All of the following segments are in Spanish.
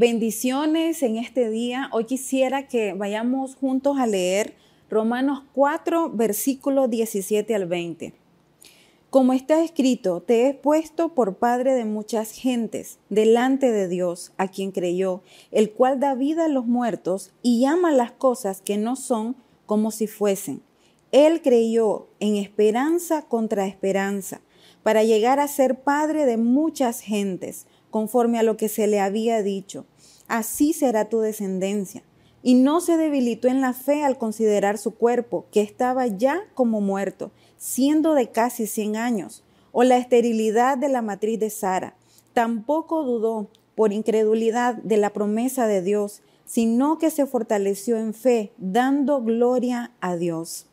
Bendiciones en este día. Hoy quisiera que vayamos juntos a leer Romanos 4, versículo 17 al 20. Como está escrito, te he puesto por padre de muchas gentes, delante de Dios, a quien creyó, el cual da vida a los muertos y llama las cosas que no son como si fuesen. Él creyó en esperanza contra esperanza, para llegar a ser padre de muchas gentes conforme a lo que se le había dicho. Así será tu descendencia. Y no se debilitó en la fe al considerar su cuerpo, que estaba ya como muerto, siendo de casi cien años, o la esterilidad de la matriz de Sara. Tampoco dudó por incredulidad de la promesa de Dios, sino que se fortaleció en fe, dando gloria a Dios.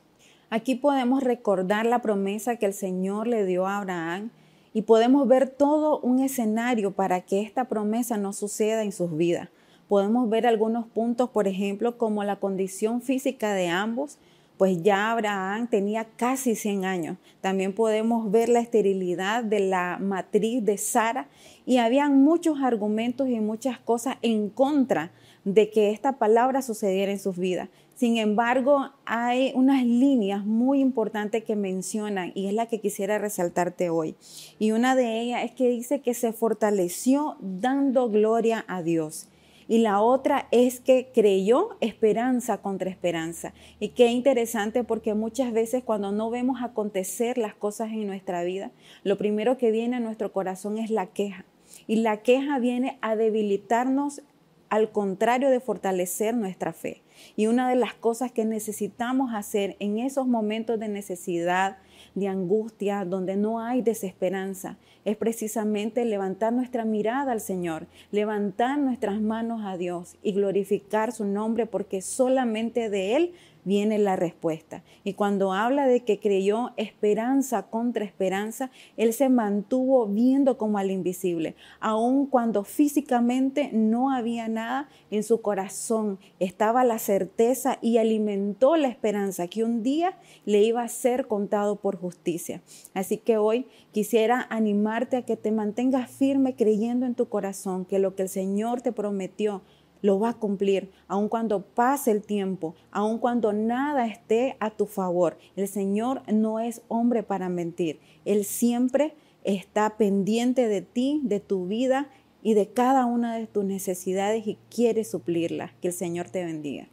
Aquí podemos recordar la promesa que el Señor le dio a Abraham y podemos ver todo un escenario para que esta promesa no suceda en sus vidas. Podemos ver algunos puntos, por ejemplo, como la condición física de ambos, pues ya Abraham tenía casi 100 años. También podemos ver la esterilidad de la matriz de Sara y habían muchos argumentos y muchas cosas en contra de que esta palabra sucediera en sus vidas. Sin embargo, hay unas líneas muy importantes que mencionan y es la que quisiera resaltarte hoy. Y una de ellas es que dice que se fortaleció dando gloria a Dios. Y la otra es que creyó esperanza contra esperanza. Y qué interesante porque muchas veces cuando no vemos acontecer las cosas en nuestra vida, lo primero que viene a nuestro corazón es la queja. Y la queja viene a debilitarnos al contrario de fortalecer nuestra fe. Y una de las cosas que necesitamos hacer en esos momentos de necesidad, de angustia, donde no hay desesperanza, es precisamente levantar nuestra mirada al Señor, levantar nuestras manos a Dios y glorificar su nombre porque solamente de Él viene la respuesta. Y cuando habla de que creyó esperanza contra esperanza, Él se mantuvo viendo como al invisible, aun cuando físicamente no había nada en su corazón, estaba la certeza y alimentó la esperanza que un día le iba a ser contado justicia. Así que hoy quisiera animarte a que te mantengas firme creyendo en tu corazón que lo que el Señor te prometió lo va a cumplir, aun cuando pase el tiempo, aun cuando nada esté a tu favor. El Señor no es hombre para mentir. Él siempre está pendiente de ti, de tu vida y de cada una de tus necesidades y quiere suplirlas. Que el Señor te bendiga.